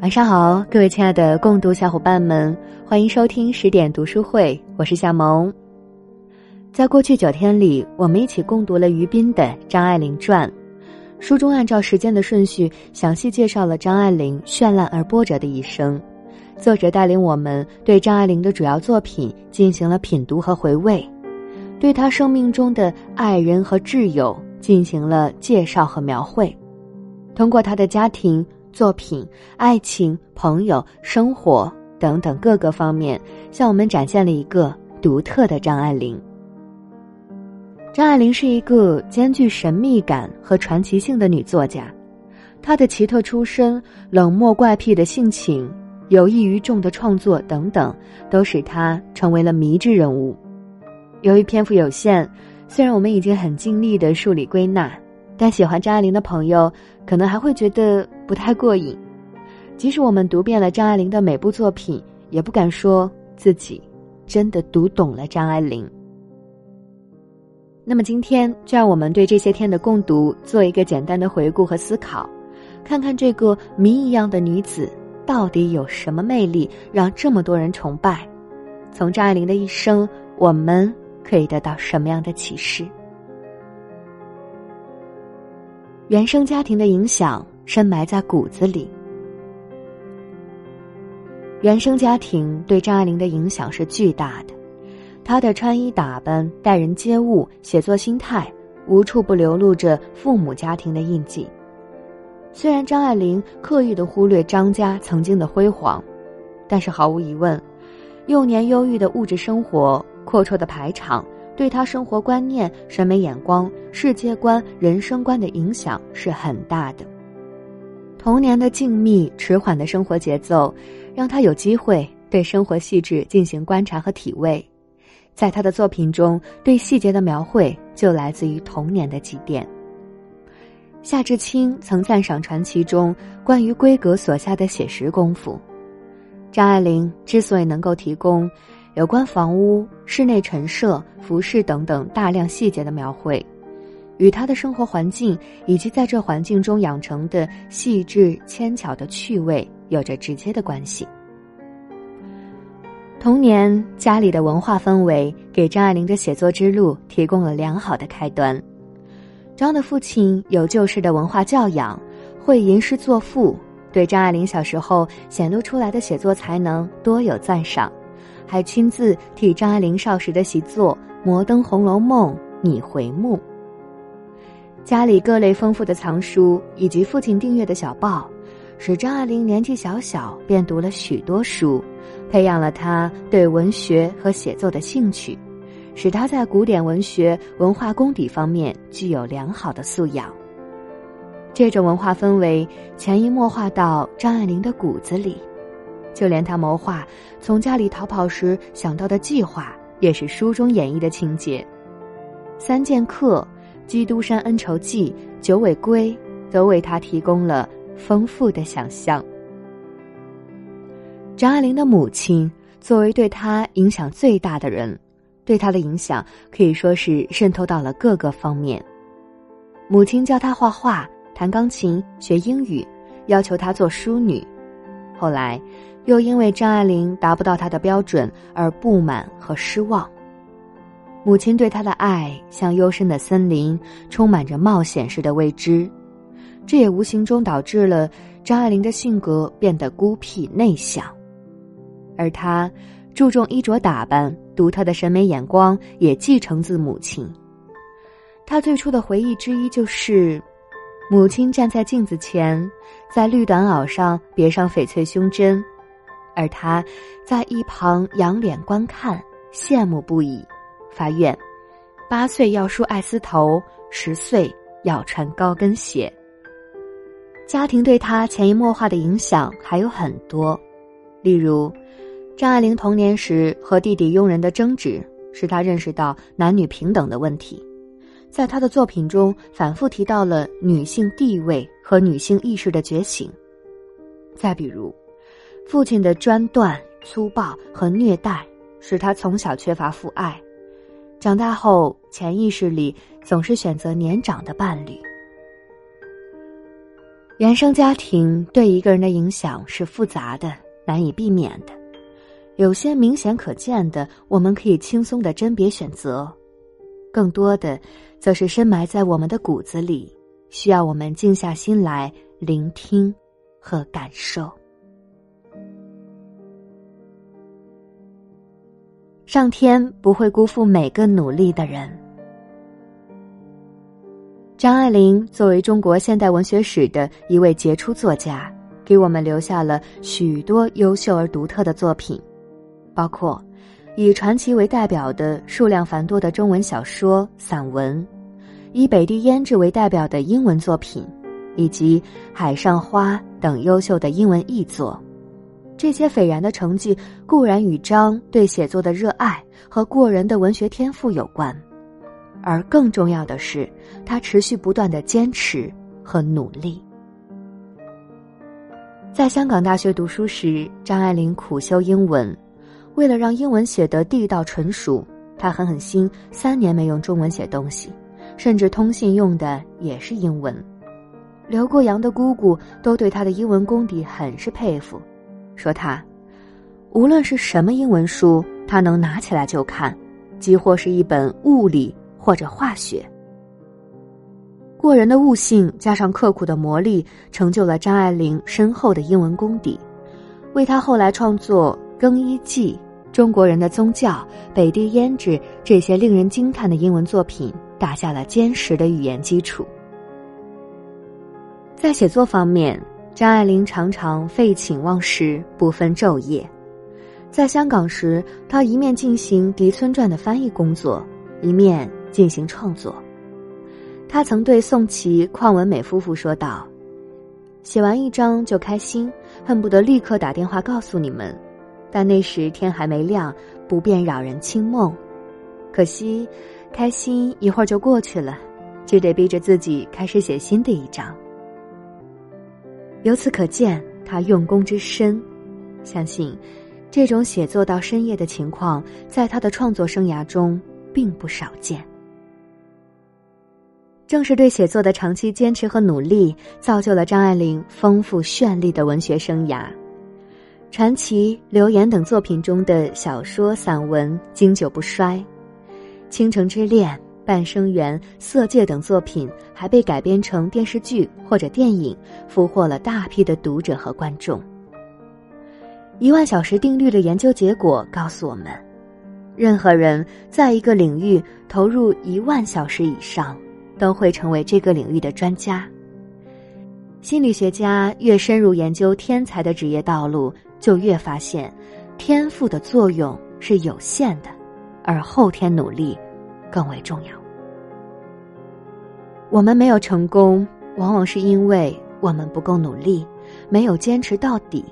晚上好，各位亲爱的共读小伙伴们，欢迎收听十点读书会，我是夏萌。在过去九天里，我们一起共读了于斌的《张爱玲传》，书中按照时间的顺序，详细介绍了张爱玲绚烂而波折的一生。作者带领我们对张爱玲的主要作品进行了品读和回味，对她生命中的爱人和挚友进行了介绍和描绘，通过她的家庭。作品、爱情、朋友、生活等等各个方面，向我们展现了一个独特的张爱玲。张爱玲是一个兼具神秘感和传奇性的女作家，她的奇特出身、冷漠怪癖的性情、有益于众的创作等等，都使她成为了迷之人物。由于篇幅有限，虽然我们已经很尽力的梳理归纳。但喜欢张爱玲的朋友，可能还会觉得不太过瘾。即使我们读遍了张爱玲的每部作品，也不敢说自己真的读懂了张爱玲。那么今天，就让我们对这些天的共读做一个简单的回顾和思考，看看这个谜一样的女子到底有什么魅力，让这么多人崇拜。从张爱玲的一生，我们可以得到什么样的启示？原生家庭的影响深埋在骨子里。原生家庭对张爱玲的影响是巨大的，她的穿衣打扮、待人接物、写作心态，无处不流露着父母家庭的印记。虽然张爱玲刻意的忽略张家曾经的辉煌，但是毫无疑问，幼年忧郁的物质生活、阔绰的排场。对他生活观念、审美眼光、世界观、人生观的影响是很大的。童年的静谧、迟缓的生活节奏，让他有机会对生活细致进行观察和体味。在他的作品中，对细节的描绘就来自于童年的积淀。夏志清曾赞赏传奇中关于闺阁所下的写实功夫。张爱玲之所以能够提供。有关房屋、室内陈设、服饰等等大量细节的描绘，与他的生活环境以及在这环境中养成的细致纤巧的趣味有着直接的关系。童年家里的文化氛围给张爱玲的写作之路提供了良好的开端。张的父亲有旧式的文化教养，会吟诗作赋，对张爱玲小时候显露出来的写作才能多有赞赏。还亲自替张爱玲少时的习作《摩登红楼梦》拟回目。家里各类丰富的藏书以及父亲订阅的小报，使张爱玲年纪小小便读了许多书，培养了她对文学和写作的兴趣，使她在古典文学文化功底方面具有良好的素养。这种文化氛围潜移默化到张爱玲的骨子里。就连他谋划从家里逃跑时想到的计划，也是书中演绎的情节。三剑客、基督山恩仇记、九尾龟，都为他提供了丰富的想象。张爱玲的母亲作为对她影响最大的人，对她的影响可以说是渗透到了各个方面。母亲教她画画、弹钢琴、学英语，要求她做淑女。后来，又因为张爱玲达不到他的标准而不满和失望。母亲对他的爱像幽深的森林，充满着冒险式的未知，这也无形中导致了张爱玲的性格变得孤僻内向，而她注重衣着打扮，独特的审美眼光也继承自母亲。她最初的回忆之一就是。母亲站在镜子前，在绿短袄上别上翡翠胸针，而他在一旁仰脸观看，羡慕不已，发愿：八岁要梳爱丝头，十岁要穿高跟鞋。家庭对他潜移默化的影响还有很多，例如，张爱玲童年时和弟弟佣人的争执，使他认识到男女平等的问题。在他的作品中，反复提到了女性地位和女性意识的觉醒。再比如，父亲的专断、粗暴和虐待，使他从小缺乏父爱，长大后潜意识里总是选择年长的伴侣。原生家庭对一个人的影响是复杂的、难以避免的。有些明显可见的，我们可以轻松的甄别选择；更多的，则是深埋在我们的骨子里，需要我们静下心来聆听和感受。上天不会辜负每个努力的人。张爱玲作为中国现代文学史的一位杰出作家，给我们留下了许多优秀而独特的作品，包括以传奇为代表的数量繁多的中文小说、散文，以北地胭脂为代表的英文作品，以及《海上花》等优秀的英文译作。这些斐然的成绩固然与张对写作的热爱和过人的文学天赋有关。而更重要的是，他持续不断的坚持和努力。在香港大学读书时，张爱玲苦修英文，为了让英文写得地道纯熟，他狠狠心三年没用中文写东西，甚至通信用的也是英文。刘过洋的姑姑都对他的英文功底很是佩服，说他无论是什么英文书，他能拿起来就看，几或是一本物理。或者化学，过人的悟性加上刻苦的磨砺，成就了张爱玲深厚的英文功底，为她后来创作《更衣记》《中国人的宗教》《北地胭脂》这些令人惊叹的英文作品打下了坚实的语言基础。在写作方面，张爱玲常常废寝忘食，不分昼夜。在香港时，她一面进行《狄村传》的翻译工作，一面。进行创作，他曾对宋琦、邝文美夫妇说道：“写完一章就开心，恨不得立刻打电话告诉你们，但那时天还没亮，不便扰人清梦。可惜，开心一会儿就过去了，就得逼着自己开始写新的一章。由此可见，他用功之深。相信，这种写作到深夜的情况，在他的创作生涯中并不少见。”正是对写作的长期坚持和努力，造就了张爱玲丰富绚丽的文学生涯。传奇、流言等作品中的小说、散文经久不衰，《倾城之恋》《半生缘》《色戒》等作品还被改编成电视剧或者电影，俘获了大批的读者和观众。一万小时定律的研究结果告诉我们，任何人在一个领域投入一万小时以上。都会成为这个领域的专家。心理学家越深入研究天才的职业道路，就越发现，天赋的作用是有限的，而后天努力更为重要。我们没有成功，往往是因为我们不够努力，没有坚持到底。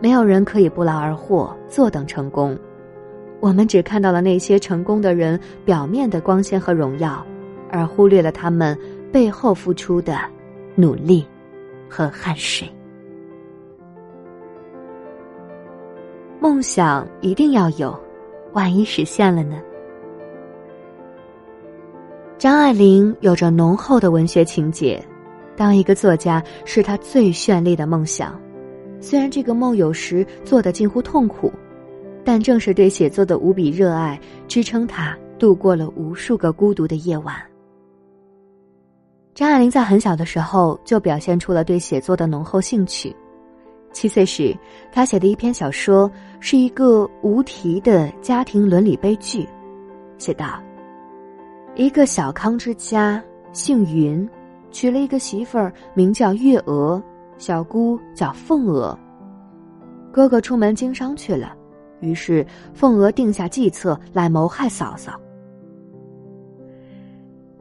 没有人可以不劳而获，坐等成功。我们只看到了那些成功的人表面的光鲜和荣耀。而忽略了他们背后付出的努力和汗水。梦想一定要有，万一实现了呢？张爱玲有着浓厚的文学情结，当一个作家是她最绚丽的梦想。虽然这个梦有时做得近乎痛苦，但正是对写作的无比热爱，支撑她度过了无数个孤独的夜晚。张爱玲在很小的时候就表现出了对写作的浓厚兴趣。七岁时，他写的一篇小说是一个无题的家庭伦理悲剧，写道：一个小康之家，姓云，娶了一个媳妇儿，名叫月娥，小姑叫凤娥。哥哥出门经商去了，于是凤娥定下计策来谋害嫂嫂。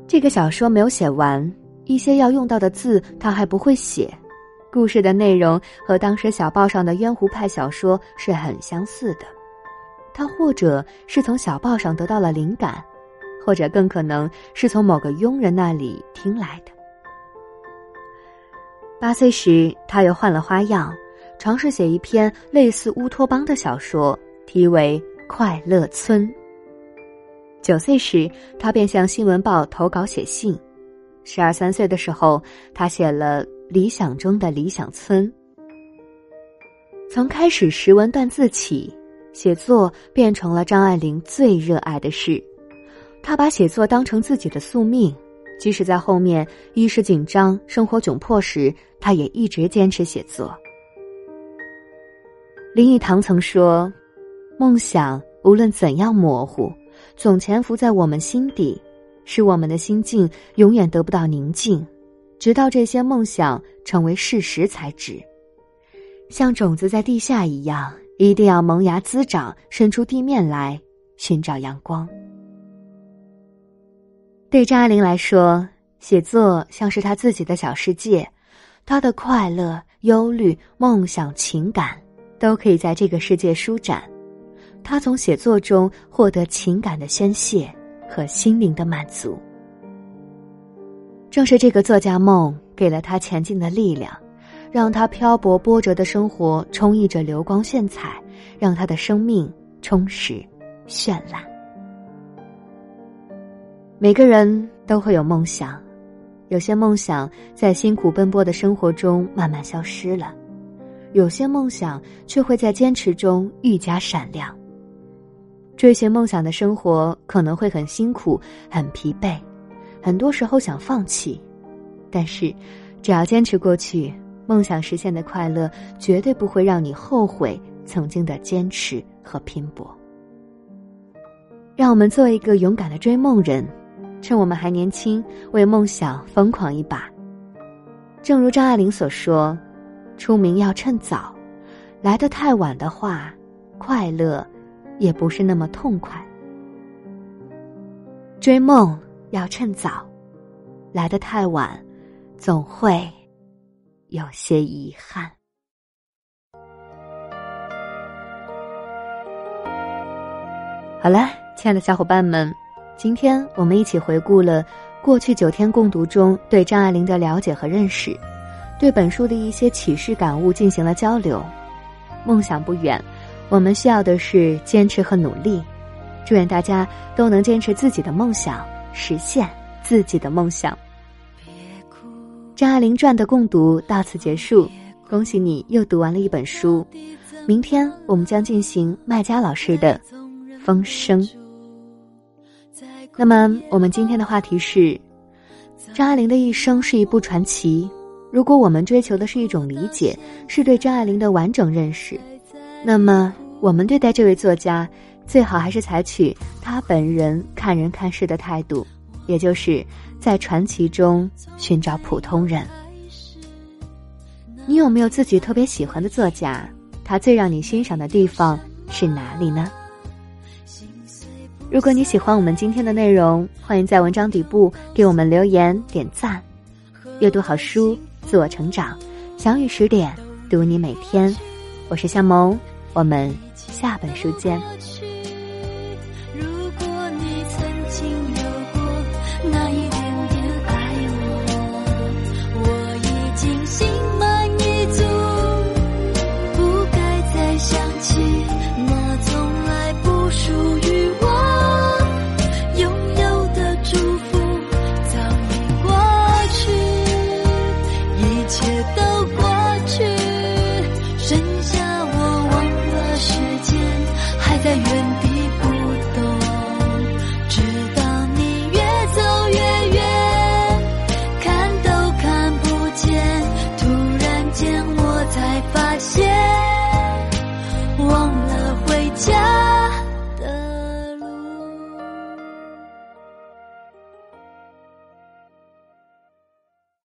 这个小说没有写完。一些要用到的字他还不会写，故事的内容和当时小报上的渊湖派小说是很相似的。他或者是从小报上得到了灵感，或者更可能是从某个佣人那里听来的。八岁时，他又换了花样，尝试写一篇类似乌托邦的小说，题为《快乐村》。九岁时，他便向新闻报投稿写信。十二三岁的时候，他写了《理想中的理想村。从开始识文断字起，写作变成了张爱玲最热爱的事。她把写作当成自己的宿命，即使在后面衣食紧张、生活窘迫时，她也一直坚持写作。林语堂曾说：“梦想无论怎样模糊，总潜伏在我们心底，使我们的心境永远得不到宁静，直到这些梦想成为事实才止。像种子在地下一样，一定要萌芽滋长，伸出地面来寻找阳光。”对张爱玲来说，写作像是她自己的小世界，她的快乐、忧虑、梦想、情感。都可以在这个世界舒展，他从写作中获得情感的宣泄和心灵的满足。正是这个作家梦给了他前进的力量，让他漂泊波折的生活充溢着流光炫彩，让他的生命充实绚烂。每个人都会有梦想，有些梦想在辛苦奔波的生活中慢慢消失了。有些梦想却会在坚持中愈加闪亮。追寻梦想的生活可能会很辛苦、很疲惫，很多时候想放弃，但是只要坚持过去，梦想实现的快乐绝对不会让你后悔曾经的坚持和拼搏。让我们做一个勇敢的追梦人，趁我们还年轻，为梦想疯狂一把。正如张爱玲所说。出名要趁早，来得太晚的话，快乐也不是那么痛快。追梦要趁早，来得太晚，总会有些遗憾。好了，亲爱的小伙伴们，今天我们一起回顾了过去九天共读中对张爱玲的了解和认识。对本书的一些启示感悟进行了交流。梦想不远，我们需要的是坚持和努力。祝愿大家都能坚持自己的梦想，实现自己的梦想。张爱玲传的共读到此结束，恭喜你又读完了一本书。明天我们将进行麦家老师的《风声》。那么，我们今天的话题是：张爱玲的一生是一部传奇。如果我们追求的是一种理解，是对张爱玲的完整认识，那么我们对待这位作家，最好还是采取他本人看人看事的态度，也就是在传奇中寻找普通人。你有没有自己特别喜欢的作家？他最让你欣赏的地方是哪里呢？如果你喜欢我们今天的内容，欢迎在文章底部给我们留言点赞。阅读好书。自我成长，相遇十点，读你每天。我是夏萌，我们下本书见。